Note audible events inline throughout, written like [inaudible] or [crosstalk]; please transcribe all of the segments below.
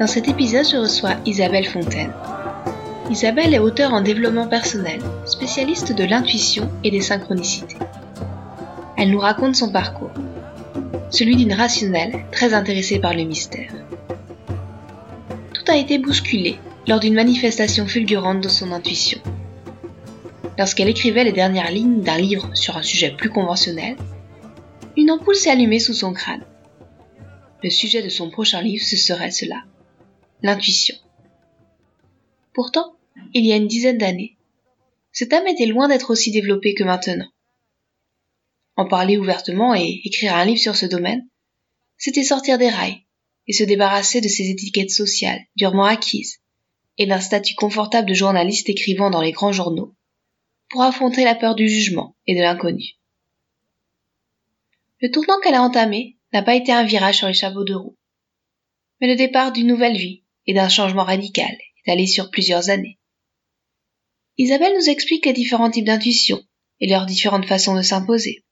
Dans cet épisode, je reçois Isabelle Fontaine. Isabelle est auteure en développement personnel, spécialiste de l'intuition et des synchronicités. Elle nous raconte son parcours, celui d'une rationnelle très intéressée par le mystère. Tout a été bousculé lors d'une manifestation fulgurante de son intuition. Lorsqu'elle écrivait les dernières lignes d'un livre sur un sujet plus conventionnel, une ampoule s'est allumée sous son crâne. Le sujet de son prochain livre, ce serait cela l'intuition. Pourtant, il y a une dizaine d'années, cet âme était loin d'être aussi développé que maintenant. En parler ouvertement et écrire un livre sur ce domaine, c'était sortir des rails et se débarrasser de ces étiquettes sociales durement acquises et d'un statut confortable de journaliste écrivant dans les grands journaux pour affronter la peur du jugement et de l'inconnu. Le tournant qu'elle a entamé n'a pas été un virage sur les chapeaux de roue, mais le départ d'une nouvelle vie et d'un changement radical étalé sur plusieurs années. Isabelle nous explique les différents types d'intuition et leurs différentes façons de s'imposer.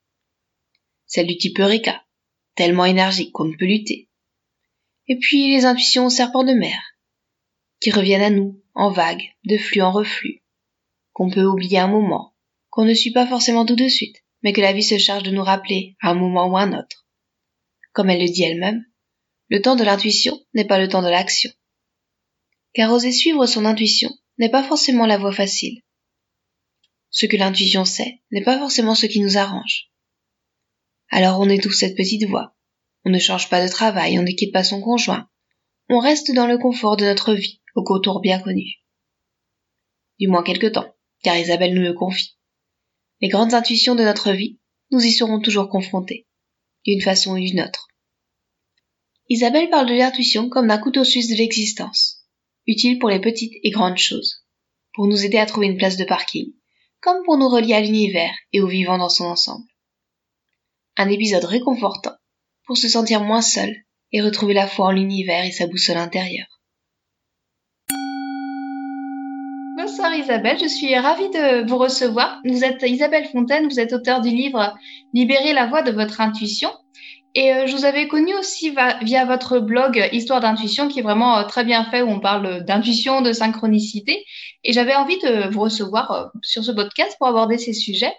Celle du type Eureka, tellement énergique qu'on ne peut lutter. Et puis les intuitions au serpent de mer, qui reviennent à nous, en vagues, de flux en reflux, qu'on peut oublier un moment, qu'on ne suit pas forcément tout de suite, mais que la vie se charge de nous rappeler à un moment ou à un autre. Comme elle le dit elle-même, le temps de l'intuition n'est pas le temps de l'action car oser suivre son intuition n'est pas forcément la voie facile. Ce que l'intuition sait n'est pas forcément ce qui nous arrange. Alors on étouffe cette petite voix. On ne change pas de travail, on ne quitte pas son conjoint. On reste dans le confort de notre vie, au contour bien connu. Du moins quelque temps, car Isabelle nous le confie. Les grandes intuitions de notre vie, nous y serons toujours confrontés, d'une façon ou d'une autre. Isabelle parle de l'intuition comme d'un couteau suisse de l'existence utile pour les petites et grandes choses, pour nous aider à trouver une place de parking, comme pour nous relier à l'univers et au vivant dans son ensemble. Un épisode réconfortant pour se sentir moins seul et retrouver la foi en l'univers et sa boussole intérieure. Bonsoir Isabelle, je suis ravie de vous recevoir. Vous êtes Isabelle Fontaine, vous êtes auteur du livre Libérer la voix de votre intuition et euh, je vous avais connu aussi via votre blog Histoire d'intuition, qui est vraiment euh, très bien fait, où on parle d'intuition, de synchronicité. Et j'avais envie de vous recevoir euh, sur ce podcast pour aborder ces sujets.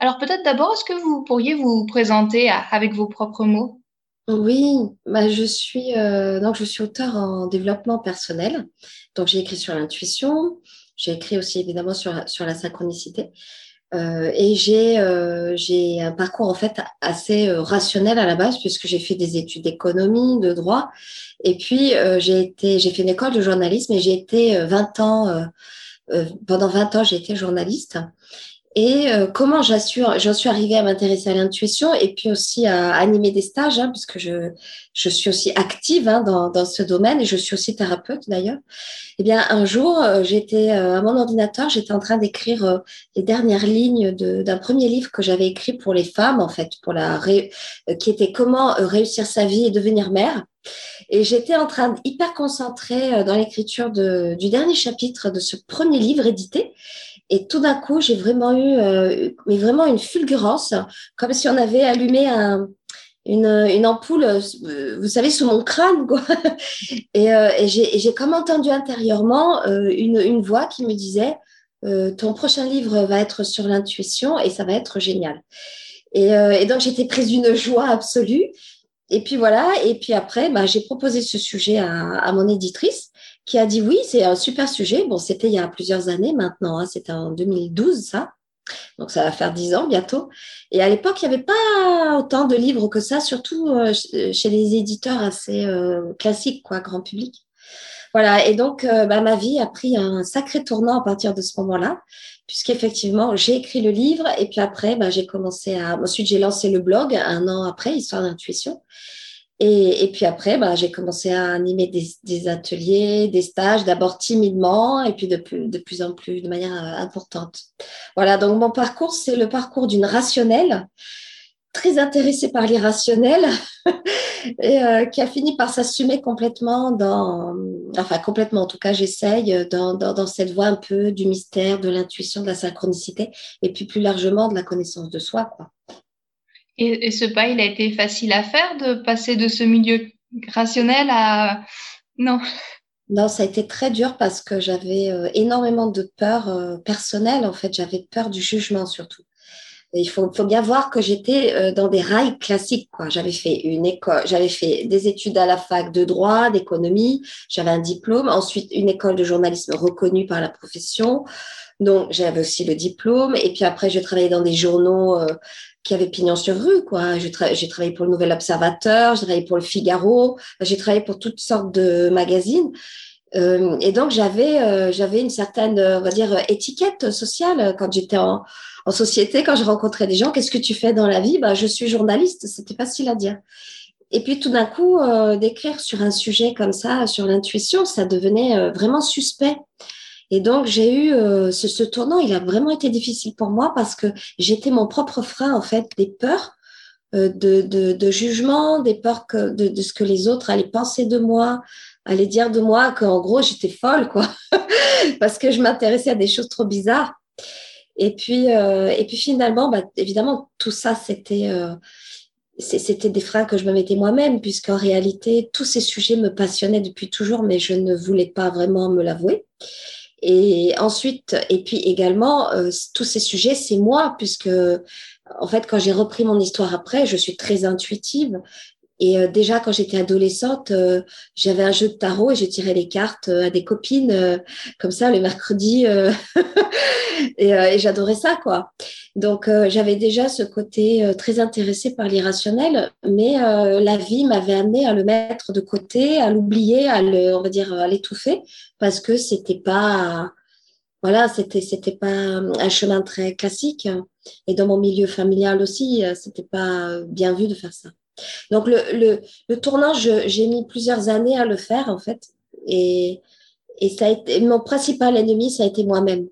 Alors peut-être d'abord, est-ce que vous pourriez vous présenter avec vos propres mots? Oui, bah, je suis donc je suis auteur en développement personnel. Donc j'ai écrit sur l'intuition, j'ai écrit aussi évidemment sur, sur la synchronicité. Euh, et j'ai euh, j'ai un parcours en fait assez euh, rationnel à la base puisque j'ai fait des études d'économie, de droit, et puis euh, j'ai été j'ai fait une école de journalisme et j'ai été 20 ans pendant 20 ans j'ai été journaliste et euh, comment j'assure, j'en suis arrivée à m'intéresser à l'intuition et puis aussi à animer des stages, hein, puisque je, je suis aussi active hein, dans, dans ce domaine et je suis aussi thérapeute d'ailleurs. Eh bien, un jour, euh, j'étais euh, à mon ordinateur, j'étais en train d'écrire les dernières lignes d'un premier livre que j'avais écrit pour les femmes, en fait, pour la qui était comment réussir sa vie et devenir mère. Et j'étais en train hyper concentrée dans l'écriture du dernier chapitre de ce premier livre édité. Et tout d'un coup, j'ai vraiment eu, euh, mais vraiment une fulgurance, comme si on avait allumé un, une, une, ampoule, euh, vous savez, sous mon crâne, quoi. [laughs] Et, euh, et j'ai comme entendu intérieurement euh, une, une, voix qui me disait euh, ton prochain livre va être sur l'intuition et ça va être génial. Et, et donc j'étais prise d'une joie absolue. Et puis voilà. Et puis après, bah, j'ai proposé ce sujet à, à mon éditrice qui a dit oui, c'est un super sujet. Bon, c'était il y a plusieurs années maintenant, hein, c'était en 2012 ça. Donc ça va faire dix ans bientôt. Et à l'époque, il n'y avait pas autant de livres que ça, surtout euh, chez les éditeurs assez euh, classiques, quoi, grand public. Voilà, et donc euh, bah, ma vie a pris un sacré tournant à partir de ce moment-là, puisqu'effectivement, j'ai écrit le livre et puis après, bah, j'ai commencé à... Ensuite, j'ai lancé le blog un an après, Histoire d'intuition. Et, puis après, bah, j'ai commencé à animer des, ateliers, des stages, d'abord timidement et puis de plus, de plus en plus, de manière euh, importante. Voilà, donc mon parcours, c'est le parcours d'une rationnelle, très intéressée par l'irrationnel, [laughs] et euh, qui a fini par s'assumer complètement dans, enfin complètement, en tout cas j'essaye, dans, dans, cette voie un peu du mystère, de l'intuition, de la synchronicité, et puis plus largement de la connaissance de soi. Quoi. Et, ce pas, il a été facile à faire de passer de ce milieu rationnel à... Non. Non, ça a été très dur parce que j'avais euh, énormément de peur euh, personnelle. En fait, j'avais peur du jugement surtout. il faut, bien voir que j'étais euh, dans des rails classiques. J'avais fait une école, j'avais fait des études à la fac de droit, d'économie. J'avais un diplôme. Ensuite, une école de journalisme reconnue par la profession. Donc, j'avais aussi le diplôme. Et puis après, j'ai travaillé dans des journaux qui avait pignon sur rue, quoi. J'ai, travaillé pour le Nouvel Observateur, j'ai travaillé pour le Figaro, j'ai travaillé pour toutes sortes de magazines. Euh, et donc j'avais euh, j'avais une certaine on va dire étiquette sociale quand j'étais en, société quand je rencontrais des gens qu'est-ce que tu fais dans la vie? Bah je suis journaliste c'était facile à dire et puis tout d'un coup euh, d'écrire sur un sujet comme ça sur l'intuition ça devenait vraiment suspect et donc, j'ai eu euh, ce, tournant, il a vraiment été difficile pour moi parce que j'étais mon propre frein, en fait, des peurs euh, de, de, jugement, des peurs que, de, ce que les autres allaient penser de moi, allaient dire de moi qu'en gros, j'étais folle, quoi, [laughs] parce que je m'intéressais à des choses trop bizarres. Et puis, euh, et puis finalement, bah, évidemment, tout ça, c'était c'était des freins que je me mettais moi-même, puisqu'en réalité, tous ces sujets me passionnaient depuis toujours, mais je ne voulais pas vraiment me l'avouer. Et ensuite, et puis également, euh, tous ces sujets, c'est moi, puisque en fait, quand j'ai repris mon histoire après, je suis très intuitive. Et euh, déjà, quand j'étais adolescente, euh, j'avais un jeu de tarot et je tirais les cartes à des copines comme ça le mercredi. [laughs] et, et j'adorais ça, quoi. Donc, j'avais déjà ce côté très intéressé par l'irrationnel, mais la vie m'avait amené à le mettre de côté, à l'oublier, à le, on va dire, à l'étouffer, parce que c'était pas, voilà, c'était, c'était pas un chemin très classique. Et dans mon milieu familial aussi, c'était pas bien vu de faire ça. Donc, le, le, tournant, j'ai mis plusieurs années à le faire, en fait. Et, ça a été, mon principal ennemi, ça a été moi-même.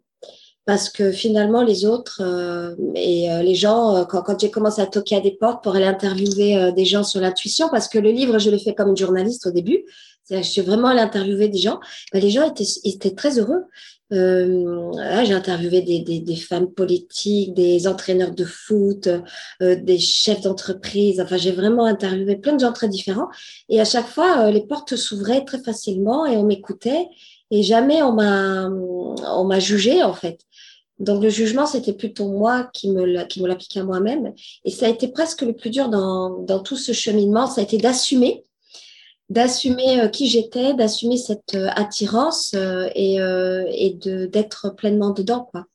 Parce que finalement les autres euh, et euh, les gens euh, quand, j'ai commencé à toquer à des portes pour aller interviewer des gens sur l'intuition parce que le livre je l'ai fait comme une journaliste au début. Je suis vraiment allée interviewer des gens. Ben, les gens étaient très heureux j'ai interviewé des, des, des, femmes politiques des entraîneurs de foot des chefs d'entreprise. Enfin j'ai vraiment interviewé plein de gens très différents. Et à chaque fois les portes s'ouvraient très facilement et on m'écoutait. Et jamais on m'a on m'a jugé en fait. Donc le jugement, c'était plutôt moi qui me, qui me l'appliquais à moi-même. Et ça a été presque le plus dur dans, dans tout ce cheminement, ça a été d'assumer, d'assumer euh, qui j'étais, d'assumer cette euh, attirance euh, et, et de, d'être pleinement dedans. Quoi.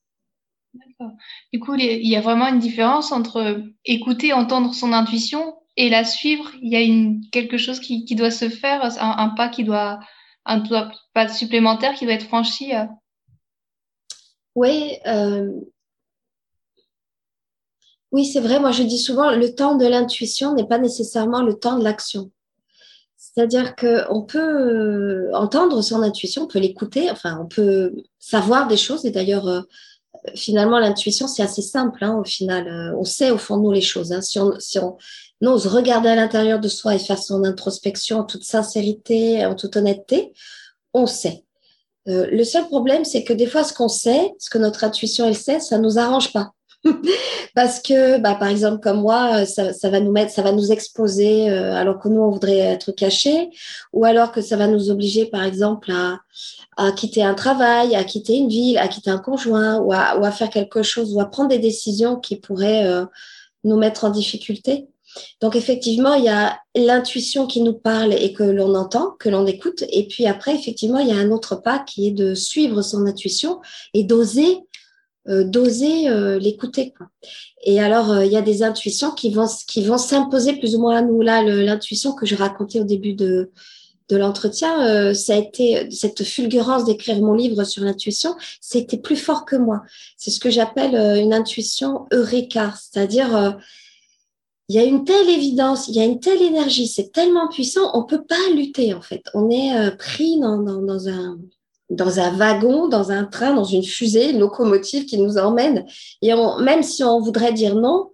D'accord. Du coup, il y a vraiment une différence entre écouter, entendre son intuition et la suivre. Il y a une, quelque chose qui, qui doit se faire, un, un pas qui doit, un pas supplémentaire qui doit être franchi. Oui, euh, oui, c'est vrai. Moi, je dis souvent, le temps de l'intuition n'est pas nécessairement le temps de l'action. C'est-à-dire qu'on peut euh, entendre son intuition, on peut l'écouter, enfin, on peut savoir des choses. Et d'ailleurs, euh, finalement, l'intuition, c'est assez simple. Hein, au final, on sait au fond de nous les choses. Hein. Si, on, si on ose regarder à l'intérieur de soi et faire son introspection en toute sincérité, en toute honnêteté, on sait. Euh, le seul problème, c'est que des fois, ce qu'on sait, ce que notre intuition elle sait, ça nous arrange pas. [laughs] Parce que, bah, par exemple, comme moi, ça, ça, va nous mettre, ça va nous exposer euh, alors que nous on voudrait être cachés, ou alors que ça va nous obliger, par exemple, à, quitter un travail, à quitter une ville, à quitter un conjoint, ou à, ou à faire quelque chose, ou à prendre des décisions qui pourraient euh, nous mettre en difficulté. Donc effectivement, il y a l'intuition qui nous parle et que l'on entend, que l'on écoute. Et puis après, effectivement, il y a un autre pas qui est de suivre son intuition et d'oser euh, d'oser euh, l'écouter. Et alors, euh, il y a des intuitions qui vont, qui vont s'imposer plus ou moins à nous. Là, l'intuition que je racontais au début de, de l'entretien, ça a été cette fulgurance d'écrire mon livre sur l'intuition, c'était plus fort que moi. C'est ce que j'appelle une intuition eureka, c'est-à-dire il y a une telle évidence, il y a une telle énergie, c'est tellement puissant, on peut pas lutter en fait. On est euh, pris dans, dans, un, dans un wagon, dans un train, dans une fusée, une locomotive qui nous emmène. Et même si on voudrait dire non,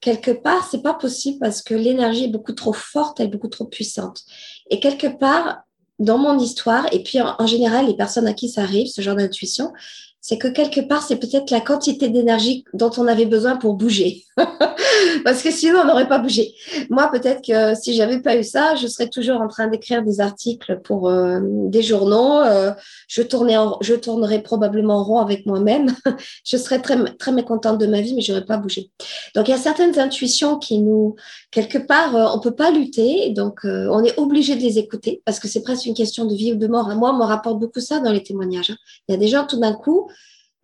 quelque part, c'est pas possible parce que l'énergie est beaucoup trop forte, elle est beaucoup trop puissante. Et quelque part, dans mon histoire, et puis en général, les personnes à qui ça arrive, ce genre d'intuition, c'est que quelque part, c'est peut-être la quantité d'énergie dont on avait besoin pour bouger. [laughs] Parce que sinon, on n'aurait pas bougé. Moi, peut-être que si j'avais pas eu ça, je serais toujours en train d'écrire des articles pour euh, des journaux. Euh, je, tournerais probablement en rond avec moi-même. [laughs] je serais très, très mécontente de ma vie, mais je n'aurais pas bougé. Donc, il y a certaines intuitions qui nous, quelque part, euh, on peut pas lutter. Donc, on est obligé de les écouter parce que c'est presque une question de vie ou de mort. Moi, on me rapporte beaucoup ça dans les témoignages. Hein. Il y a des gens, tout d'un coup,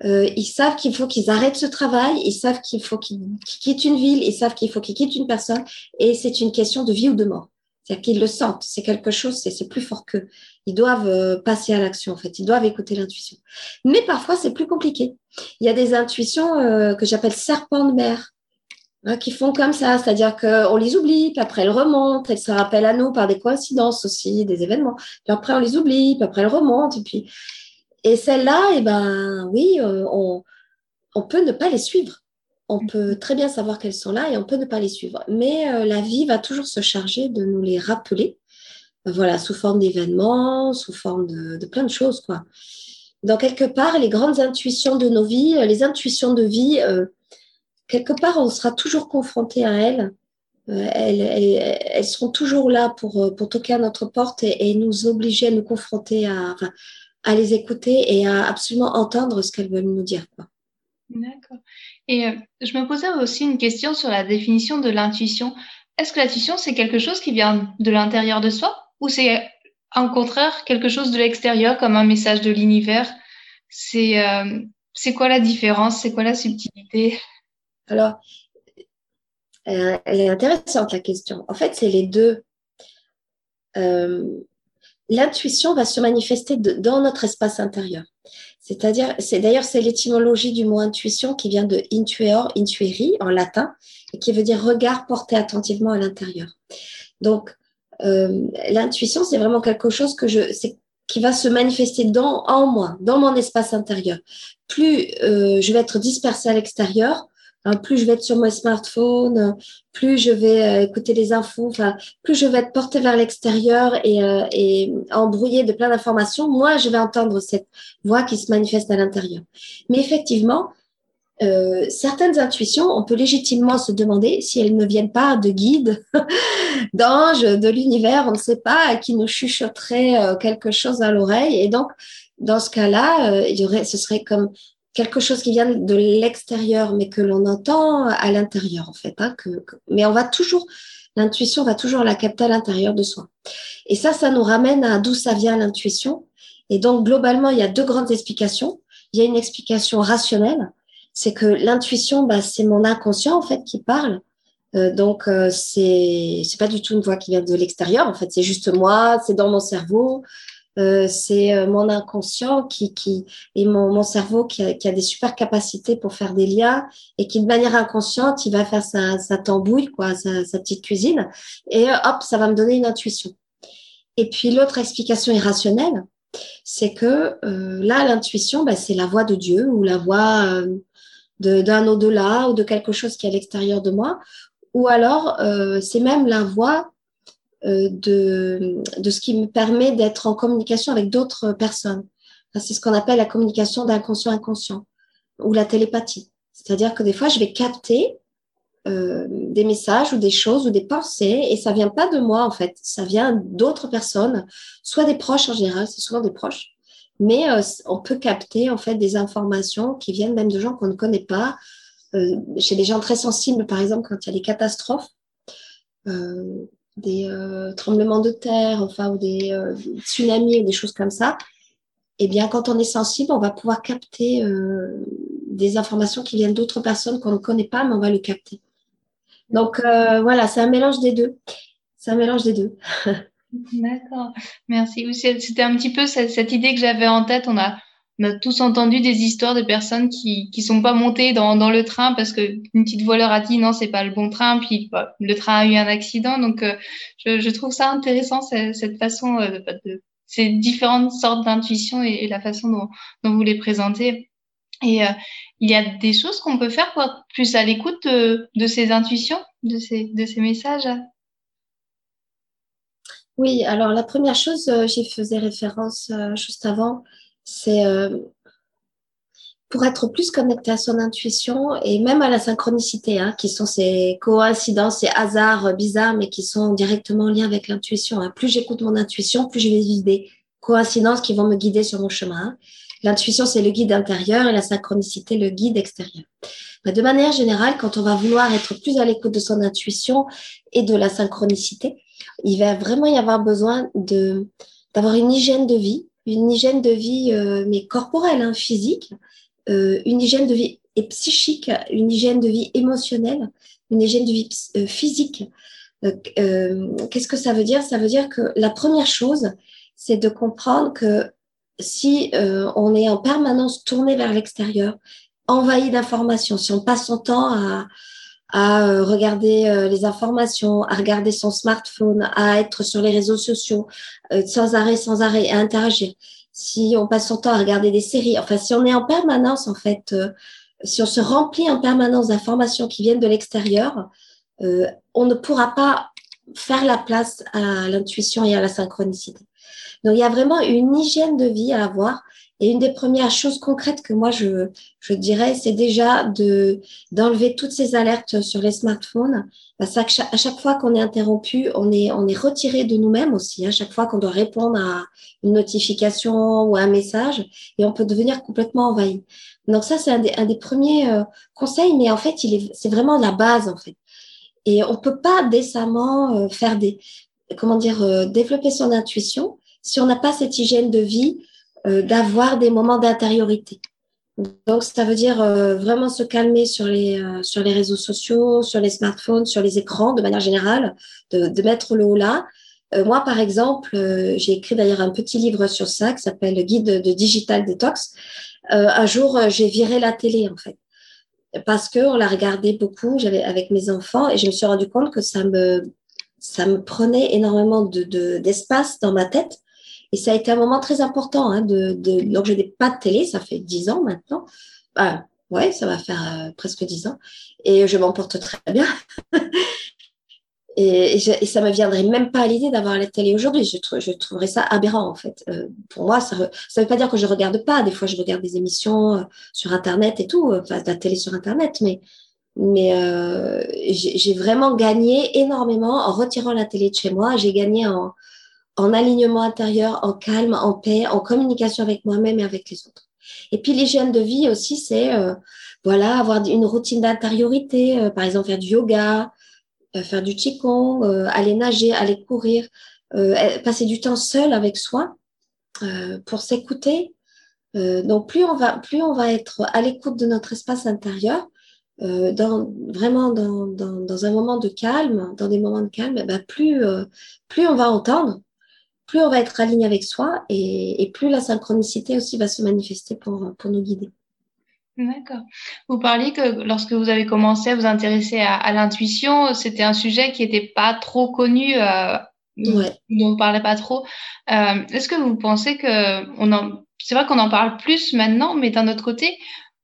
euh, ils savent qu'il faut qu'ils arrêtent ce travail, ils savent qu'il faut qu'ils quittent une ville, ils savent qu'il faut qu'ils quittent une personne, et c'est une question de vie ou de mort. C'est-à-dire qu'ils le sentent, c'est quelque chose, c'est plus fort qu'eux. Ils doivent euh, passer à l'action, en fait, ils doivent écouter l'intuition. Mais parfois, c'est plus compliqué. Il y a des intuitions euh, que j'appelle serpents de mer, hein, qui font comme ça, c'est-à-dire qu'on les oublie, puis après elles remontent, elles se rappellent à nous par des coïncidences aussi, des événements, puis après on les oublie, puis après elles remontent, et puis et celles-là, eh ben, oui, euh, on, on, peut ne pas les suivre. On peut très bien savoir qu'elles sont là et on peut ne pas les suivre. Mais euh, la vie va toujours se charger de nous les rappeler, voilà, sous forme d'événements, sous forme de, de, plein de choses, quoi. Dans quelque part, les grandes intuitions de nos vies, euh, les intuitions de vie, quelque part, on sera toujours confronté à elles. Elles, elles, seront toujours là pour, pour toquer à notre porte et, nous obliger à nous confronter à, à les écouter et à absolument entendre ce qu'elles veulent nous dire. D'accord. Et euh, je me posais aussi une question sur la définition de l'intuition. Est-ce que l'intuition, c'est quelque chose qui vient de l'intérieur de soi ou c'est au contraire quelque chose de l'extérieur comme un message de l'univers? C'est euh, c'est quoi la différence? C'est quoi la subtilité? Alors, elle est intéressante la question. En fait, c'est les deux. Euh, l'intuition va se manifester dans notre espace intérieur. C'est-à-dire, c'est d'ailleurs c'est l'étymologie du mot intuition qui vient de intuer, intueri en latin, et qui veut dire regard porté attentivement à l'intérieur. Donc, euh, l'intuition, c'est vraiment quelque chose que je, qui va se manifester dans, en moi, dans mon espace intérieur. Plus euh, je vais être dispersée à l'extérieur, Hein, plus je vais être sur mon smartphone, plus je vais euh, écouter les infos, enfin, plus je vais être portée vers l'extérieur et, euh, et embrouillée de plein d'informations, moi, je vais entendre cette voix qui se manifeste à l'intérieur. Mais effectivement, euh, certaines intuitions, on peut légitimement se demander si elles ne viennent pas de guides, [laughs] d'anges, de l'univers, on ne sait pas, qui nous chuchoterait euh, quelque chose à l'oreille. Et donc, dans ce cas-là, il y aurait, ce serait comme quelque chose qui vient de l'extérieur, mais que l'on entend à l'intérieur, en fait. Hein, que, mais on va toujours, l'intuition va toujours la capter à l'intérieur de soi. Et ça, ça nous ramène à d'où ça vient l'intuition. Et donc, globalement, il y a deux grandes explications. Il y a une explication rationnelle, c'est que l'intuition, bah, c'est mon inconscient, en fait, qui parle. Euh, donc, euh, c'est c'est pas du tout une voix qui vient de l'extérieur. En fait, c'est juste moi, c'est dans mon cerveau. Euh, c'est euh, mon inconscient qui, qui et mon, mon cerveau qui a, qui a, des super capacités pour faire des liens et qui de manière inconsciente il va faire sa, sa tambouille quoi sa, sa, petite cuisine et euh, hop ça va me donner une intuition. Et puis l'autre explication irrationnelle c'est que euh, là l'intuition ben, c'est la voix de Dieu ou la voix d'un au-delà ou de quelque chose qui est à l'extérieur de moi. Ou alors c'est même la voix euh, de, de ce qui me permet d'être en communication avec d'autres personnes. C'est ce qu'on appelle la communication d'inconscient-inconscient ou la télépathie. C'est-à-dire que des fois, je vais capter euh, des messages ou des choses ou des pensées et ça vient pas de moi en fait, ça vient d'autres personnes, soit des proches en général, c'est souvent des proches, mais euh, on peut capter en fait des informations qui viennent même de gens qu'on ne connaît pas. Euh, chez des gens très sensibles, par exemple, quand il y a des catastrophes, euh, des euh, tremblements de terre, enfin, ou des euh, tsunamis ou des choses comme ça, eh bien, quand on est sensible, on va pouvoir capter euh, des informations qui viennent d'autres personnes qu'on ne connaît pas, mais on va le capter. Donc, voilà, c'est un mélange des deux. C'est un mélange des deux. [laughs] D'accord, merci. C'était un petit peu cette, cette idée que j'avais en tête. On a on a tous entendu des histoires de personnes qui qui sont pas montées dans, dans le train parce que une petite voix leur a dit non c'est pas le bon train puis bah, le train a eu un accident. Donc euh, je, trouve ça intéressant cette, façon euh, de, de, ces différentes sortes d'intuition et, la façon dont, dont vous les présentez. Et euh, il y a des choses qu'on peut faire pour être plus à l'écoute de, de ces intuitions de ces de ces messages? Oui, alors la première chose, j'y faisais référence juste avant, c'est euh, pour être plus connecté à son intuition et même à la synchronicité, hein, qui sont ces coïncidences, ces hasards bizarres, mais qui sont directement en lien avec l'intuition. Hein. Plus j'écoute mon intuition, plus je vais vivre des coïncidences qui vont me guider sur mon chemin. L'intuition, c'est le guide intérieur et la synchronicité, le guide extérieur. Mais de manière générale, quand on va vouloir être plus à l'écoute de son intuition et de la synchronicité, il va vraiment y avoir besoin d'avoir une hygiène de vie, une hygiène de vie euh, mais corporelle, hein, physique, euh, une hygiène de vie et psychique, une hygiène de vie émotionnelle, une hygiène de vie euh, physique. Euh, qu'est-ce que ça veut dire? Ça veut dire que la première chose, c'est de comprendre que si on est en permanence tourné vers l'extérieur, envahi d'informations, si on passe son temps à, à euh, regarder euh, les informations, à regarder son smartphone, à être sur les réseaux sociaux euh, sans arrêt, sans arrêt, à interagir. Si on passe son temps à regarder des séries, enfin, si on est en permanence, en fait, si on se remplit en permanence d'informations qui viennent de l'extérieur, on ne pourra pas faire la place à l'intuition et à la synchronicité. Donc, il y a vraiment une hygiène de vie à avoir et une des premières choses concrètes que moi je, je dirais, c'est déjà de d'enlever toutes ces alertes sur les smartphones. Parce qu'à chaque, à chaque fois qu'on est interrompu, on est on est retiré de nous-mêmes aussi. À hein. chaque fois qu'on doit répondre à une notification ou un message, et on peut devenir complètement envahi. Donc ça, c'est un des, un des premiers euh, conseils, mais en fait, il est c'est vraiment la base en fait. Et on peut pas décemment euh, faire des comment dire euh, développer son intuition si on n'a pas cette hygiène de vie euh, d'avoir des moments d'intériorité. Donc, ça veut dire euh, vraiment se calmer sur les, euh, sur les réseaux sociaux, sur les smartphones, sur les écrans de manière générale, de, de mettre le haut là. moi, par exemple, j'ai écrit d'ailleurs un petit livre sur ça qui s'appelle Le guide de digital detox. un jour, j'ai viré la télé, en fait, parce qu'on l'a regardé beaucoup j'avais avec mes enfants et je me suis rendu compte que ça me, ça me prenait énormément de, d'espace dans ma tête et ça a été un moment très important. Hein, donc, je n'ai pas de télé, ça fait dix ans maintenant. Bah, ouais, ça va faire euh, presque dix ans. Et je m'en porte très bien. [laughs] et, ça me viendrait même pas à l'idée d'avoir la télé aujourd'hui. Je, trouverais ça aberrant, en fait. Euh, pour moi, ça ne veut pas dire que je regarde pas. Des fois, je regarde des émissions euh, sur Internet et tout, enfin, de la télé sur Internet, mais j'ai vraiment gagné énormément en retirant la télé de chez moi. J'ai gagné en, en alignement intérieur, en calme, en paix, en communication avec moi-même et avec les autres. Et puis l'hygiène de vie aussi, c'est euh, voilà avoir une routine d'intériorité, euh, par exemple faire du yoga, euh, faire du qigong, aller nager, aller courir, passer du temps seul avec soi pour s'écouter. donc plus on va plus on va être à l'écoute de notre espace intérieur, dans, vraiment dans, dans, dans, un moment de calme, dans des moments de calme, eh ben plus, plus on va entendre plus on va être aligné avec soi et, et, plus la synchronicité aussi va se manifester pour, pour nous guider. D'accord. Vous parliez que lorsque vous avez commencé à vous intéresser à, à l'intuition, c'était un sujet qui n'était pas trop connu, euh, ouais. dont on ne parlait pas trop. Euh, Est-ce que vous pensez que on en, c'est vrai qu'on en parle plus maintenant, mais d'un autre côté,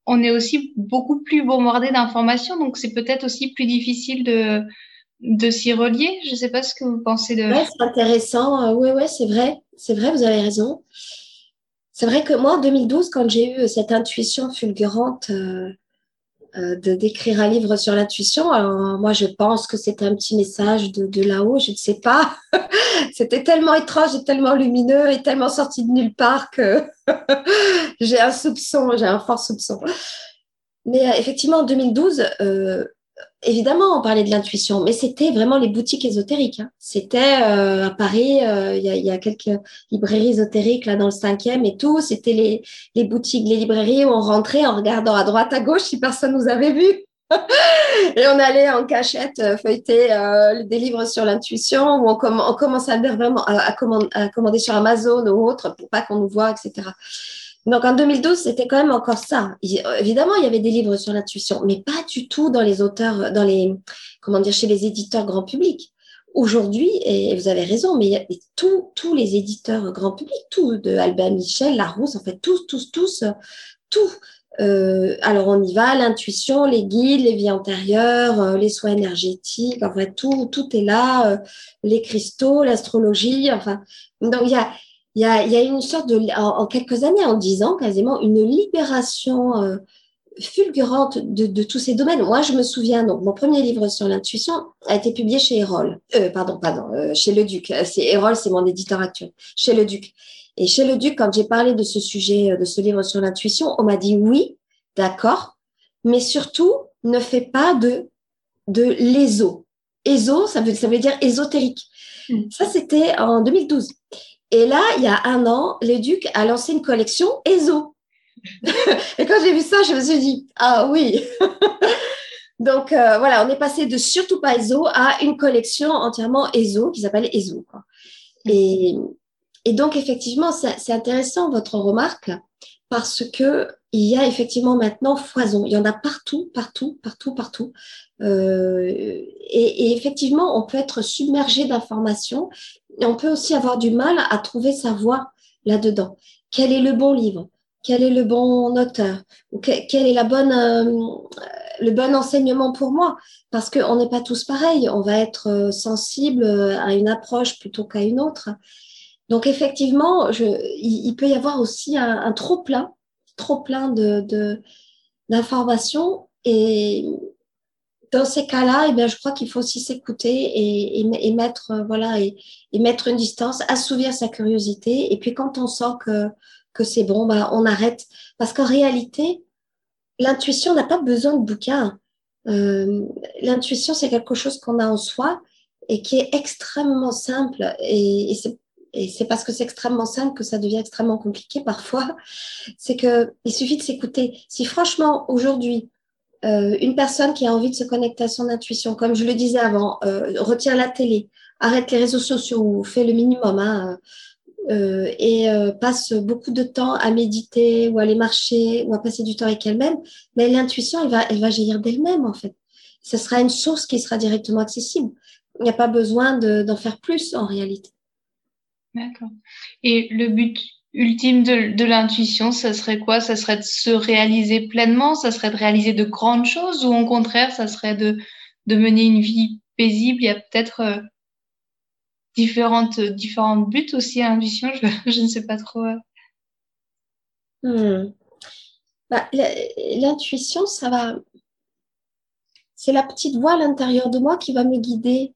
on est aussi beaucoup plus bombardé d'informations, donc c'est peut-être aussi plus difficile de de s'y relier. Je ne sais pas ce que vous pensez de. Ouais, c'est intéressant. Oui, ouais, c'est vrai. C'est vrai, vous avez raison. C'est vrai que moi, en 2012, quand j'ai eu cette intuition fulgurante euh, euh, de d'écrire un livre sur l'intuition, moi, je pense que c'était un petit message de, de là-haut, je ne sais pas. [laughs] c'était tellement étrange et tellement lumineux et tellement sorti de nulle part que [laughs] j'ai un soupçon, j'ai un fort soupçon. Mais euh, effectivement, en 2012, euh, évidemment, on parlait de l'intuition, mais c'était vraiment les boutiques ésotériques. Hein. C'était euh, à Paris, euh, il y, a, quelques librairies ésotériques là dans le cinquième et tout. C'était les, boutiques, les librairies où on rentrait en regardant à droite, à gauche si personne nous avait vus. [laughs] et on allait en cachette euh, feuilleter des livres sur l'intuition ou on, com on commençait à, vraiment à, commander, sur Amazon ou autre pour pas qu'on nous voit, etc. Donc en 2012, c'était quand même encore ça. Évidemment, il y avait des livres sur l'intuition, mais pas du tout dans les auteurs, dans les, comment dire, chez les éditeurs grand public. Aujourd'hui, et vous avez raison, mais tous, tous les éditeurs grand public, tout de Albert Michel, Larousse, en fait, tous, tous, tous, tout. Euh, alors on y va, l'intuition, les guides, les vies antérieures, euh, les soins énergétiques, en fait, tout, tout est là, euh, les cristaux, l'astrologie, enfin, donc il y a, il y a, il y a une sorte de, en, quelques années, en dix ans quasiment, une libération euh, fulgurante de, de, tous ces domaines. Moi, je me souviens, donc, mon premier livre sur l'intuition a été publié chez Erol. Euh, pardon, pardon, euh, chez Le Duc. C'est Erol, c'est mon éditeur actuel. Chez Le Duc. Et chez Le Duc, quand j'ai parlé de ce sujet, de ce livre sur l'intuition, on m'a dit oui, d'accord, mais surtout, ne fais pas de, de l'éso. Éso, ça veut, ça veut dire ésotérique. Mm. Ça, c'était en 2012. Et là, il y a un an, l'éduc a lancé une collection ESO. [laughs] et quand j'ai vu ça, je me suis dit, ah oui. [laughs] Donc euh, voilà, on est passé de surtout pas ESO à une collection entièrement ESO qui s'appelle ESO. Et, et donc effectivement, c'est intéressant votre remarque parce que il y a effectivement maintenant foison. Il y en a partout, partout, partout, partout. Euh, et, et, effectivement, on peut être submergé d'informations on peut aussi avoir du mal à trouver sa voie là-dedans. Quel est le bon livre? Quel est le bon auteur? Quel est la bonne, euh, le bon enseignement pour moi? Parce qu'on n'est pas tous pareils. On va être euh, sensible à une approche plutôt qu'à une autre. Donc effectivement, je, il, peut y avoir aussi un, un trop plein, trop plein de d'informations et dans ces cas-là, eh bien, je crois qu'il faut aussi s'écouter et, et, mettre, euh, voilà, et, et, mettre une distance, assouvir sa curiosité. Et puis, quand on sent que, que c'est bon, bah, on arrête. Parce qu'en réalité, l'intuition n'a pas besoin de bouquin. Euh, l'intuition, c'est quelque chose qu'on a en soi et qui est extrêmement simple. Et, et c'est parce que c'est extrêmement simple que ça devient extrêmement compliqué parfois. C'est que il suffit de s'écouter. Si franchement, aujourd'hui, euh, une personne qui a envie de se connecter à son intuition, comme je le disais avant, euh, retire la télé, arrête les réseaux sociaux ou fait le minimum hein, euh, et passe beaucoup de temps à méditer ou à aller marcher ou à passer du temps avec elle-même, mais l'intuition, elle va, elle va jaillir d'elle-même en fait. Ce sera une source qui sera directement accessible. Il n'y a pas besoin d'en faire plus en réalité. D'accord. Et le but ultime de, de l'intuition, ça serait quoi? Ça serait de se réaliser pleinement? Ça serait de réaliser de grandes choses? Ou au contraire, ça serait de, de mener une vie paisible? Il y a peut-être euh, différentes, différentes buts aussi à l'intuition. Je, [laughs] je, ne sais pas trop. Euh. Hmm. Bah, l'intuition, ça va. C'est la petite voix à l'intérieur de moi qui va me guider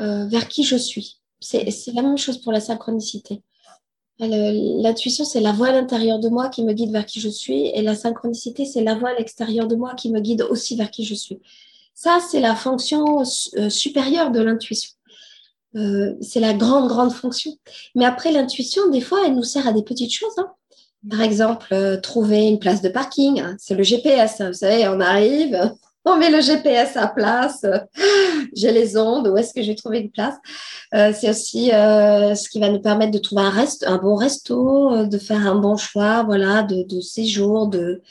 euh, vers qui je suis. C'est la même chose pour la synchronicité. L'intuition, c'est la voix à l'intérieur de moi qui me guide vers qui je suis, et la synchronicité, c'est la voix à l'extérieur de moi qui me guide aussi vers qui je suis. Ça, c'est la fonction euh, supérieure de l'intuition. Euh, c'est la grande, grande fonction. Mais après, l'intuition, des fois, elle nous sert à des petites choses. Hein. Par exemple, euh, trouver une place de parking. Hein. C'est le GPS. Hein. Vous savez, on arrive, on met le GPS à place, j'ai les ondes, où est-ce que je vais trouver une place? Euh, C'est aussi euh, ce qui va nous permettre de trouver un, reste, un bon resto, euh, de faire un bon choix voilà, de, de séjour, de,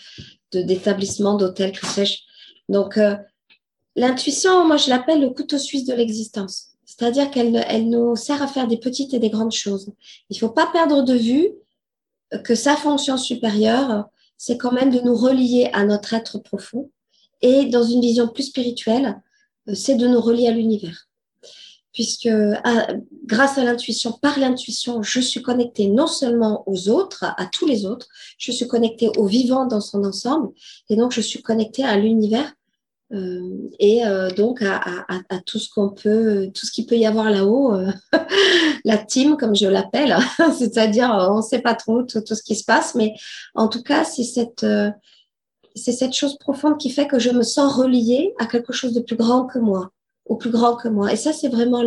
d'établissement, d'hôtel, que sais-je. Donc, euh, l'intuition, moi, je l'appelle le couteau suisse de l'existence. C'est-à-dire qu'elle elle nous sert à faire des petites et des grandes choses. Il ne faut pas perdre de vue que sa fonction supérieure, c'est quand même de nous relier à notre être profond et dans une vision plus spirituelle, euh, c'est de nous relier à l'univers. Puisque grâce à l'intuition, par l'intuition, je suis connectée non seulement aux autres, à tous les autres, je suis connectée au vivant dans son ensemble, et donc je suis connectée à l'univers euh, et euh, donc à, à, à, tout ce qu'on peut, tout ce qu'il peut y avoir là-haut, euh, [laughs] la team comme je l'appelle, [laughs] c'est-à-dire on ne sait pas trop tout, tout, ce qui se passe, mais en tout cas c'est cette euh, c'est cette chose profonde qui fait que je me sens reliée à quelque chose de plus grand que moi, au plus grand que moi. Et ça, c'est vraiment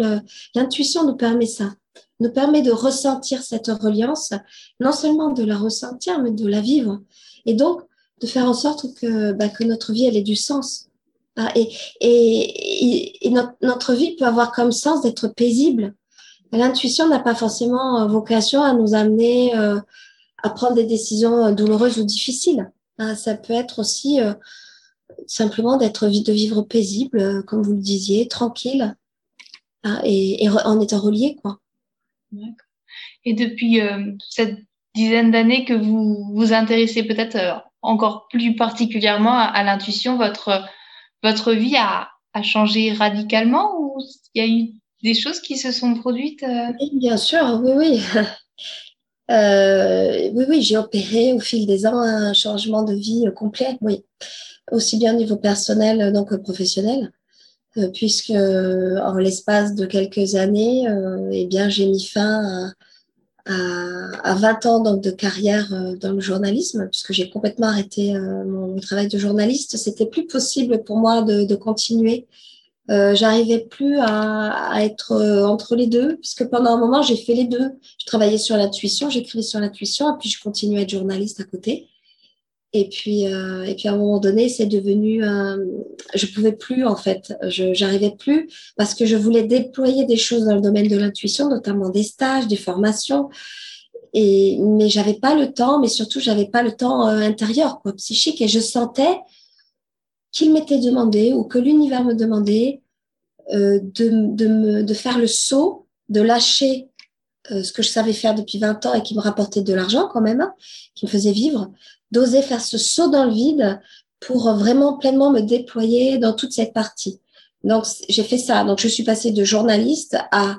l'intuition nous permet ça, nous permet de ressentir cette reliance, non seulement de la ressentir, mais de la vivre. Et donc, de faire en sorte que, bah, notre vie, elle ait du sens. Ah, et, notre, vie peut avoir comme sens d'être paisible. L'intuition n'a pas forcément vocation à nous amener euh, à prendre des décisions douloureuses ou difficiles. Hein, ça peut être aussi simplement d'être de vivre paisible, comme vous le disiez, tranquille, hein, et, en étant relié, quoi. Et depuis cette dizaine d'années que vous vous intéressez peut-être encore plus particulièrement à, l'intuition, votre, votre vie a, a, changé radicalement ou il y a eu des choses qui se sont produites euh? oui, Bien sûr, oui, oui. Euh, oui, oui, j'ai opéré au fil des ans un changement de vie complet, oui. Aussi bien au niveau personnel donc professionnel, euh, puisque en l'espace de quelques années, eh bien, j'ai mis fin à à, 20 ans donc de carrière euh, dans le journalisme, puisque j'ai complètement arrêté euh, mon travail de journaliste. C'était plus possible pour moi de, de continuer. Euh, J'arrivais plus à, à, être euh, entre les deux, puisque pendant un moment j'ai fait les deux. Je travaillais sur l'intuition, j'écrivais sur l'intuition, et puis je continuais à être journaliste à côté. Et puis, euh, et puis à un moment donné, c'est devenu, je pouvais plus en fait, je j'arrivais plus parce que je voulais déployer des choses dans le domaine de l'intuition, notamment des stages, des formations. Et mais j'avais pas le temps, mais surtout j'avais pas le temps euh, intérieur, quoi, psychique. Et je sentais qu'il m'était demandé ou que l'univers me demandait euh, de, de, me, faire le saut, de lâcher euh, ce que je savais faire depuis 20 ans et qui me rapportait de l'argent quand même, hein, qui me faisait vivre, d'oser faire ce saut dans le vide pour vraiment pleinement me déployer dans toute cette partie. Donc, j'ai fait ça. Donc, je suis passée de journaliste à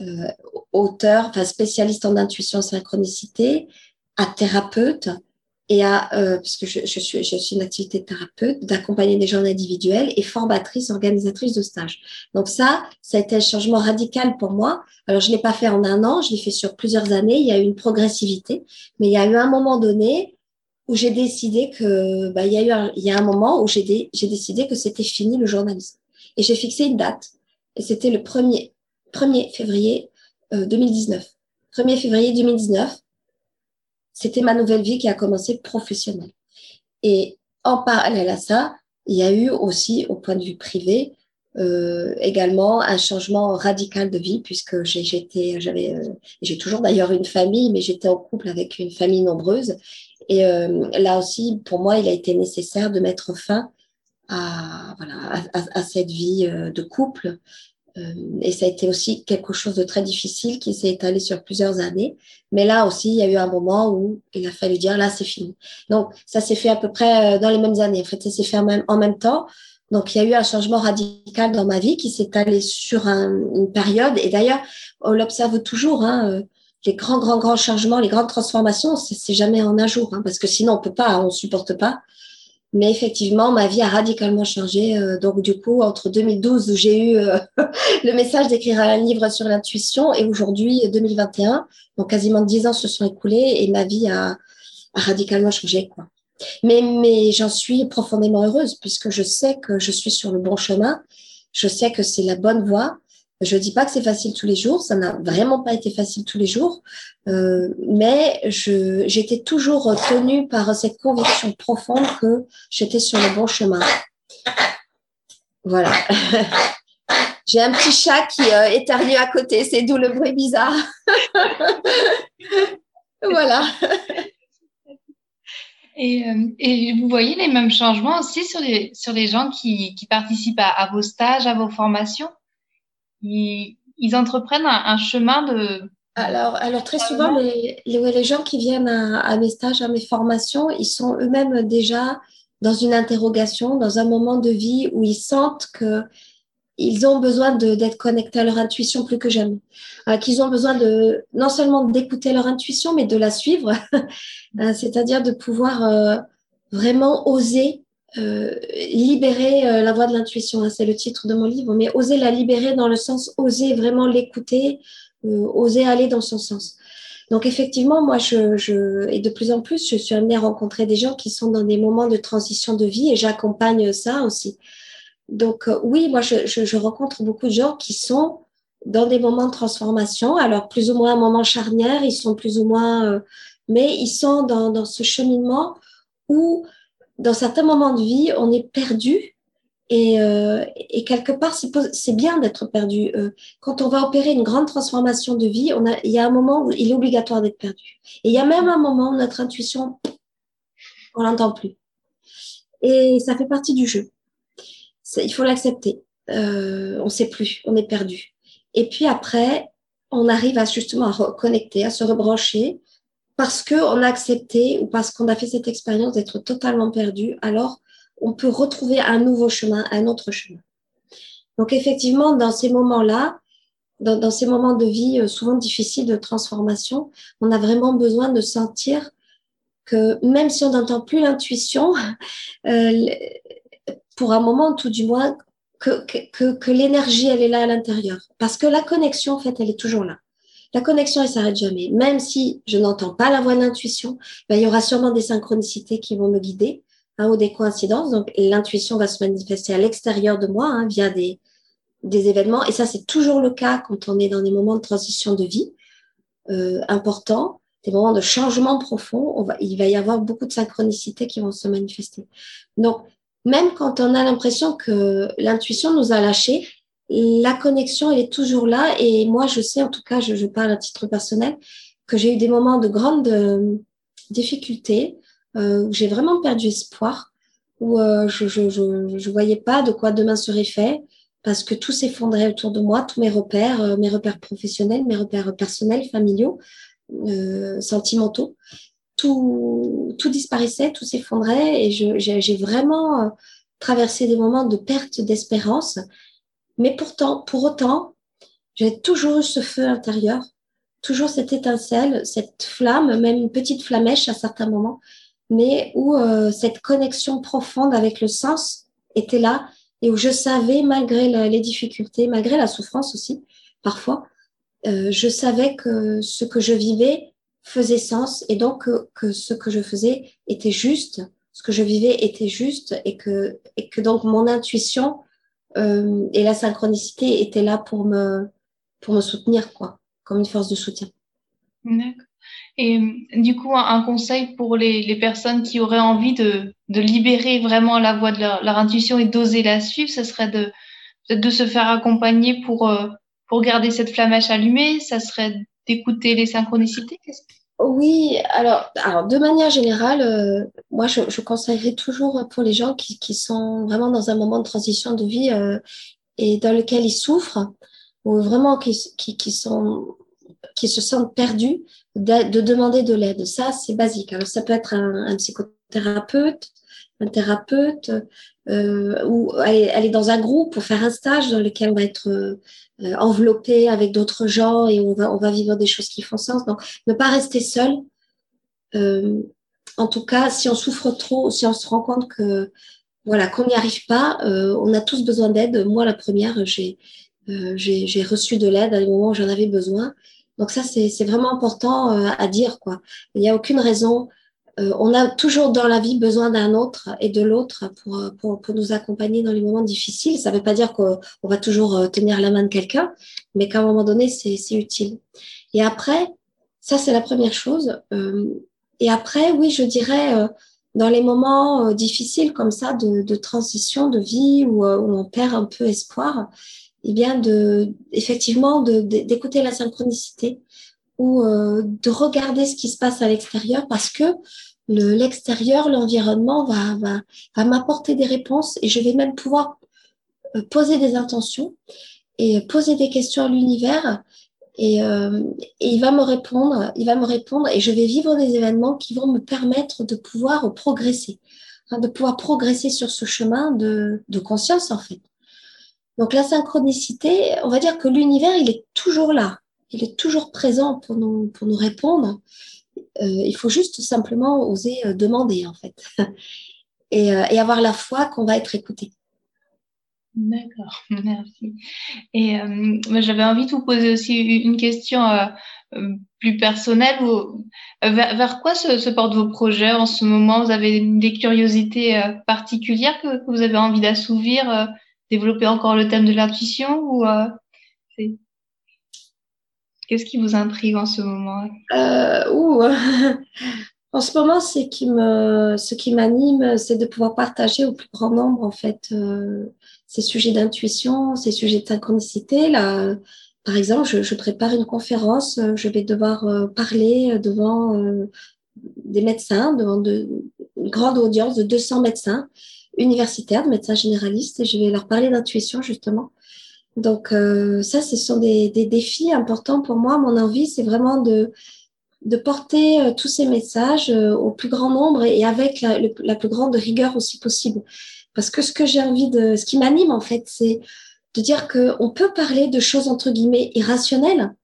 euh, auteur, enfin spécialiste en intuition synchronicité, à thérapeute et à, euh, parce que je, je, suis, je suis une activité de thérapeute, d'accompagner des gens individuels et formatrice, organisatrice de stage. Donc ça, ça a été un changement radical pour moi. Alors, je ne l'ai pas fait en un an, je l'ai fait sur plusieurs années. Il y a eu une progressivité, mais il y a eu un moment donné où j'ai décidé que, bah, il y a eu un, il y a un moment où j'ai j'ai décidé que c'était fini le journalisme. Et j'ai fixé une date. Et c'était le 1er, 1er février euh, 2019. 1er février 2019, c'était ma nouvelle vie qui a commencé professionnelle. Et en parallèle à ça, il y a eu aussi, au point de vue privé, euh, également un changement radical de vie puisque j'étais, j'avais, euh, j'ai toujours d'ailleurs une famille, mais j'étais en couple avec une famille nombreuse et euh, là aussi, pour moi, il a été nécessaire de mettre fin à, voilà, à, cette vie de couple. Euh, et ça a été aussi quelque chose de très difficile qui s'est étalé sur plusieurs années. Mais là aussi, il y a eu un moment où il a fallu dire, là, c'est fini. Donc, ça s'est fait à peu près dans les mêmes années. En fait, ça s'est fait en même, temps. Donc, il y a eu un changement radical dans ma vie qui s'est étalé sur une période. Et d'ailleurs, on l'observe toujours. Hein, les grands, grands, grands changements, les grandes transformations, c'est jamais en un jour, hein, parce que sinon on peut pas, on supporte pas. Mais effectivement, ma vie a radicalement changé. Euh, donc du coup, entre 2012 où j'ai eu euh, [laughs] le message d'écrire un livre sur l'intuition et aujourd'hui 2021, donc quasiment dix ans se sont écoulés et ma vie a, a radicalement changé. Quoi. Mais, mais j'en suis profondément heureuse puisque je sais que je suis sur le bon chemin. Je sais que c'est la bonne voie. Je dis pas que c'est facile tous les jours, ça n'a vraiment pas été facile tous les jours, euh, mais j'étais toujours tenue par cette conviction profonde que j'étais sur le bon chemin. Voilà. [laughs] J'ai un petit chat qui euh, éternue à côté, c'est d'où le bruit bizarre. [laughs] voilà. [laughs] Et, euh, et, vous voyez les mêmes changements aussi sur les, gens qui, participent à vos stages, à vos formations? Ils, entreprennent un, chemin de... Alors, alors très souvent, les, les, gens qui viennent à, mes stages, à mes formations, ils sont eux-mêmes déjà dans une interrogation, dans un moment de vie où ils sentent que ils ont besoin d'être connectés à leur intuition plus que jamais. Euh, qu'ils ont besoin de non seulement d'écouter leur intuition, mais de la suivre, [laughs] euh, c'est-à-dire de pouvoir euh, vraiment oser euh, libérer euh, la voix de l'intuition, hein, c'est le titre de mon livre, mais oser la libérer dans le sens, oser vraiment l'écouter, euh, oser aller dans son sens. Donc effectivement, moi, je, je, et de plus en plus, je suis amenée à rencontrer des gens qui sont dans des moments de transition de vie et j'accompagne ça aussi. Donc oui, moi, je, je, je, rencontre beaucoup de gens qui sont dans des moments de transformation, alors plus ou moins un moment charnière, ils sont plus ou moins, mais ils sont dans, dans ce cheminement où dans certains moments de vie, on est perdu Et, euh, et, quelque part, c'est bien d'être perdu. Euh, quand on va opérer une grande transformation de vie, on a, il y a un moment où il est obligatoire d'être perdu. Et il y a même un moment où notre intuition, on l'entend plus. Et ça fait partie du jeu. Il faut l'accepter. Euh, on sait plus, on est perdu. Et puis après, on arrive à justement à reconnecter, à se rebrancher, parce qu'on a accepté ou parce qu'on a fait cette expérience d'être totalement perdu. Alors, on peut retrouver un nouveau chemin, un autre chemin. Donc effectivement, dans ces moments-là, dans, ces moments de vie euh, souvent difficiles de transformation, on a vraiment besoin de sentir que même si on n'entend plus l'intuition, [laughs] euh, pour un moment tout du moins, que, que, que l'énergie, elle est là à l'intérieur. Parce que la connexion, en fait, elle est toujours là. La connexion, elle s'arrête jamais. Même si je n'entends pas la voix de l'intuition, ben, il y aura sûrement des synchronicités qui vont me guider hein, ou des coïncidences. Donc, l'intuition va se manifester à l'extérieur de moi hein, via des, événements. Et ça, c'est toujours le cas quand on est dans des moments de transition de vie euh, importants, des moments de changement profond. Il va y avoir beaucoup de synchronicités qui vont se manifester. Donc, même quand on a l'impression que l'intuition nous a lâchés, la connexion, elle est toujours là. Et moi, je sais, en tout cas, je, je parle à titre personnel, que j'ai eu des moments de grande euh, difficulté, euh, où j'ai vraiment perdu espoir, où euh, je, je, je, je, voyais pas de quoi demain serait fait, parce que tout s'effondrait autour de moi, tous mes repères, euh, mes repères professionnels, mes repères personnels, familiaux, euh, sentimentaux, tout, tout disparaissait, tout s'effondrait, et j'ai vraiment traversé des moments de perte d'espérance mais pourtant, pour autant, j'ai toujours eu ce feu intérieur, toujours cette étincelle, cette flamme, même une petite flamèche à certains moments, mais où euh, cette connexion profonde avec le sens était là et où je savais, malgré les difficultés, malgré la souffrance aussi, parfois, euh, je savais que ce que je vivais faisait sens et donc que, que, ce que je faisais était juste, ce que je vivais était juste et que, et que donc mon intuition euh, et la synchronicité était là pour me, pour me soutenir, quoi, comme une force de soutien. D'accord. Et du coup, un, conseil pour les, les, personnes qui auraient envie de, de libérer vraiment la voix de leur, intuition et d'oser la suivre, ce serait de, de se faire accompagner pour, euh, pour garder cette flamèche allumée, ça serait d'écouter les synchronicités oui, alors, de manière générale, euh, moi je, je, conseillerais toujours pour les gens qui, sont vraiment dans un moment de transition de vie euh, et dans lequel ils souffrent ou vraiment qui, qui, sont qui se sentent perdus, de, de demander de l'aide. Ça, c'est basique. Alors, ça peut être un, un psychothérapeute, un thérapeute, euh, ou aller, dans un groupe pour faire un stage dans lequel on va être euh, enveloppé avec d'autres gens et on va, on va vivre des choses qui font sens. Donc, ne pas rester seul. Euh, en tout cas, si on souffre trop, si on se rend compte que voilà qu'on n'y arrive pas, on a tous besoin d'aide. Moi, la première, j'ai j'ai reçu de l'aide à des moments où j'en avais besoin. Donc ça, c'est vraiment important à dire. quoi. Il n'y a aucune raison euh, on a toujours dans la vie besoin d'un autre et de l'autre pour, pour, pour, nous accompagner dans les moments difficiles. Ça ne veut pas dire qu'on va toujours euh, tenir la main de quelqu'un, mais qu'à un moment donné, c'est utile. Et après, ça, c'est la première chose. Euh, et après, oui, je dirais, dans les moments difficiles comme ça de, de transition de vie où, où, on perd un peu espoir, eh bien, de, effectivement, d'écouter la synchronicité ou de regarder ce qui se passe à l'extérieur parce que l'extérieur, l'environnement va, va, va m'apporter des réponses et je vais même pouvoir euh, poser des intentions et poser des questions à l'univers et, euh, et, il va me répondre, il va me répondre et je vais vivre des événements qui vont me permettre de pouvoir progresser, hein, de pouvoir progresser sur ce chemin de, de conscience en fait. Donc la synchronicité, on va dire que l'univers, il est toujours là, il est toujours présent pour nous, pour nous répondre. Euh, il faut juste simplement oser euh, demander, en fait, [laughs] et, euh, et, avoir la foi qu'on va être écouté. D'accord, [laughs] merci. Et j'avais envie de vous poser aussi une question plus personnelle. vers, quoi se, portent vos projets en ce moment? Vous avez des curiosités particulières que, que vous avez envie d'assouvir Développer encore le thème de l'intuition ou Qu'est-ce qui vous intrigue en ce moment? Euh, [laughs] En ce moment, qui me, ce qui m'anime, c'est de pouvoir partager au plus grand nombre, en fait, euh, ces sujets d'intuition, ces sujets de synchronicité. Là, par exemple, je, prépare une conférence, je vais devoir euh, parler devant des médecins, devant de, une grande audience de 200 médecins universitaires, médecins généralistes, et je vais leur parler d'intuition, justement. Donc, euh, ça, ce sont des, des, défis importants pour moi. Mon envie, c'est vraiment de, porter euh, tous ces messages euh, au plus grand nombre et, avec la, plus grande rigueur aussi possible. Parce que ce que j'ai envie de, ce qui m'anime en fait, c'est de dire qu'on peut parler de choses entre guillemets irrationnelles,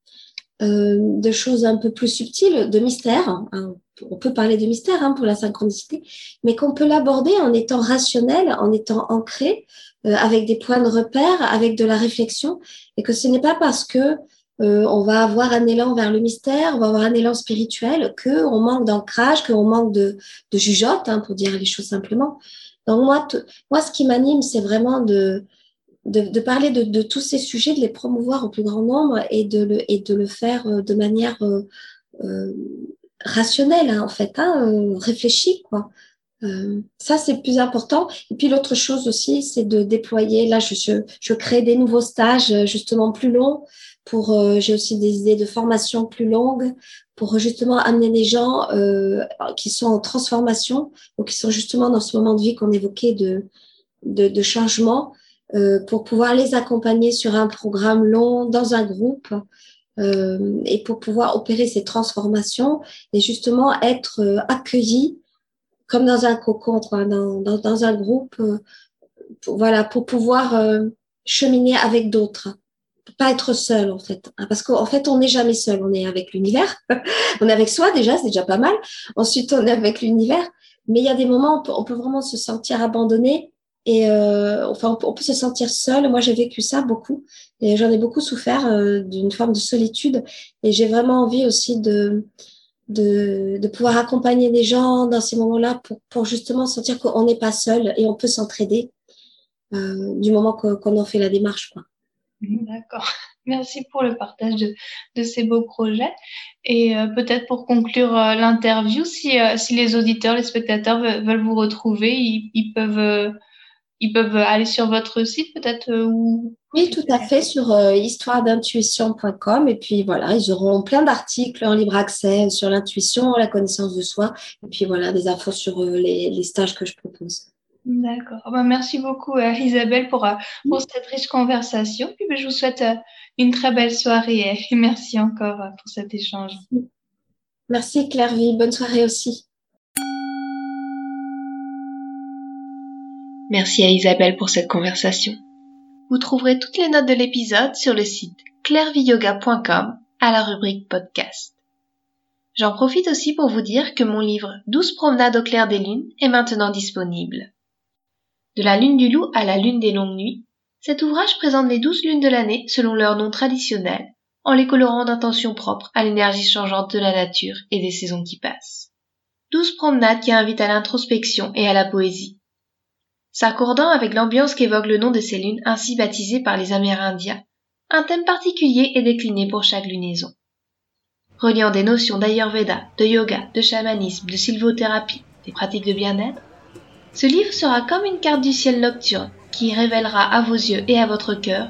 euh, de choses un peu plus subtiles, de mystères. Hein. On peut parler de mystère hein, pour la synchronicité, mais qu'on peut l'aborder en étant rationnel, en étant ancré, euh, avec des points de repère, avec de la réflexion, et que ce n'est pas parce que euh, on va avoir un élan vers le mystère, on va avoir un élan spirituel, que on manque d'ancrage, qu'on manque de, de jugeote, hein, pour dire les choses simplement. Donc moi, moi, ce qui m'anime, c'est vraiment de, de, de parler de, de, tous ces sujets, de les promouvoir au plus grand nombre et de le, et de le faire euh, de manière euh, euh, rationnelle, hein, en fait, hein, euh, réfléchie, quoi. Euh, ça, c'est plus important. Et puis l'autre chose aussi, c'est de déployer. Là, je, je, je, crée des nouveaux stages justement plus longs. Pour, euh, j'ai aussi des idées de formation plus longues pour justement amener les gens euh, qui sont en transformation ou qui sont justement dans ce moment de vie qu'on évoquait de, de, de changement, euh, pour pouvoir les accompagner sur un programme long dans un groupe euh, et pour pouvoir opérer ces transformations et justement être euh, accueillis comme dans un cocon, dans, dans, dans un groupe, euh, pour, voilà, pour pouvoir euh, cheminer avec d'autres. Pas être seul en fait hein, parce qu'en fait on n'est jamais seul. On est avec l'univers. [laughs] On est avec soi déjà c'est déjà pas mal. Ensuite on est avec l'univers. Mais il y a des moments où on peut, on peut vraiment se sentir abandonné et euh, enfin on peut, se sentir seul moi j'ai vécu ça beaucoup et j'en ai beaucoup souffert euh, d'une forme de solitude et j'ai vraiment envie aussi de de, de pouvoir accompagner les gens dans ces moments-là pour, pour justement sentir qu'on n'est pas seul et on peut s'entraider euh, du moment qu'on en fait la démarche quoi. D'accord. [laughs] Merci pour le partage de, de ces beaux projets. Et euh, peut-être pour conclure euh, l'interview, si, euh, si les auditeurs, les spectateurs veulent, veulent vous retrouver, ils, ils peuvent, euh, ils peuvent aller sur votre site peut-être euh, ou... Oui, tout à fait, sur euh, histoiredintuition.com. Et puis voilà, ils auront plein d'articles en libre accès sur l'intuition, la connaissance de soi. Et puis voilà, des infos sur les, les stages que je propose. D'accord. Ben, merci beaucoup euh, Isabelle pour, euh, pour cette riche conversation. Puis, ben, je vous souhaite euh, une très belle soirée et [laughs] merci encore pour cet échange. Merci Claire-Vie. Bonne soirée aussi. Merci à Isabelle pour cette conversation. Vous trouverez toutes les notes de l'épisode sur le site clairviyoga.com à la rubrique podcast. J'en profite aussi pour vous dire que mon livre 12 promenades au clair des lunes est maintenant disponible. De la lune du loup à la lune des longues nuits, cet ouvrage présente les douze lunes de l'année selon leur nom traditionnel, en les colorant d'intentions propres à l'énergie changeante de la nature et des saisons qui passent. Douze promenades qui invitent à l'introspection et à la poésie. S'accordant avec l'ambiance qu'évoque le nom de ces lunes ainsi baptisées par les Amérindiens, un thème particulier est décliné pour chaque lunaison. Reliant des notions d'Ayurveda, de yoga, de chamanisme, de sylvothérapie, des pratiques de bien-être, ce livre sera comme une carte du ciel nocturne qui révélera à vos yeux et à votre cœur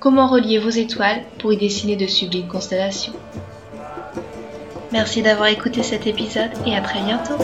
comment relier vos étoiles pour y dessiner de sublimes constellations. Merci d'avoir écouté cet épisode et à très bientôt.